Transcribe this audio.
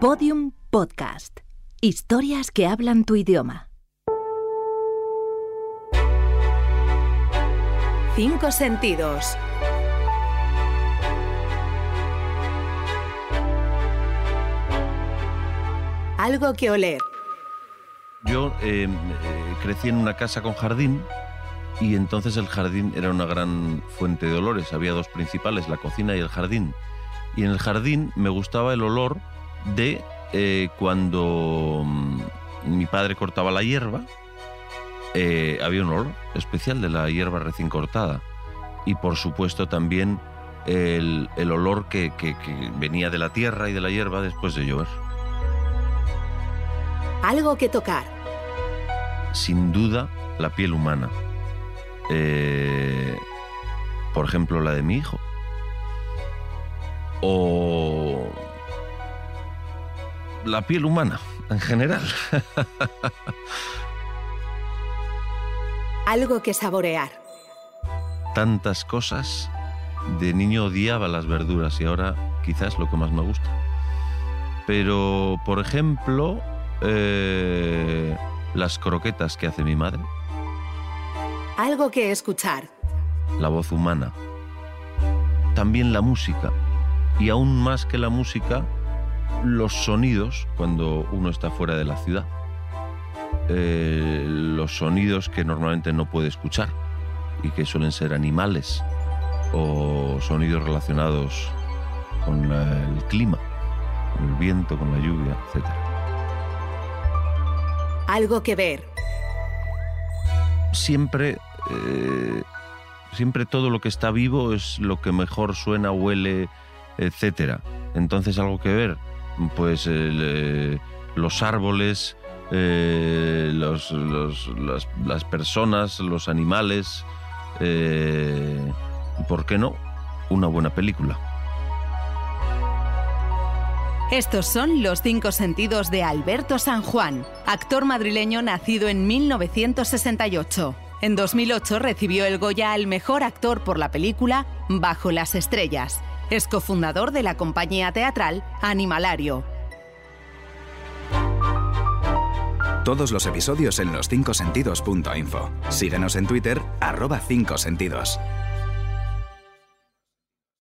Podium Podcast. Historias que hablan tu idioma. Cinco sentidos. Algo que oler. Yo eh, eh, crecí en una casa con jardín y entonces el jardín era una gran fuente de olores. Había dos principales, la cocina y el jardín. Y en el jardín me gustaba el olor de eh, cuando mm, mi padre cortaba la hierba, eh, había un olor especial de la hierba recién cortada. Y por supuesto también el, el olor que, que- que venía de la tierra y de la hierba después de llover. Algo que tocar. Sin duda, la piel humana. Eh, por ejemplo, la de mi hijo. O la piel humana en general. Algo que saborear. Tantas cosas. De niño odiaba las verduras y ahora quizás lo que más me gusta. Pero, por ejemplo, eh, las croquetas que hace mi madre, Algo que escuchar. la voz humana, también la música y aún más que la música, los sonidos cuando uno está fuera de la ciudad. Eh, los sonidos que normalmente no puede escuchar y que suelen ser animales o sonidos relacionados con la- el clima, con el viento, con la lluvia, etc. Algo que ver. siempre, eh, siempre todo lo que está vivo es lo que mejor suena, huele, etcétera. Entonces algo que ver, pues eh, los árboles, eh, las, personas, los animales, eh, y por qué no, una buena película. Estos son los cinco sentidos de Alberto San Juan, actor madrileño nacido en 1968. En 2008 recibió el Goya al mejor actor por la película Bajo las Estrellas. Es cofundador de la compañía teatral Animalario. Todos los episodios en los 5sentidos.info. Síguenos en Twitter, arroba 5sentidos.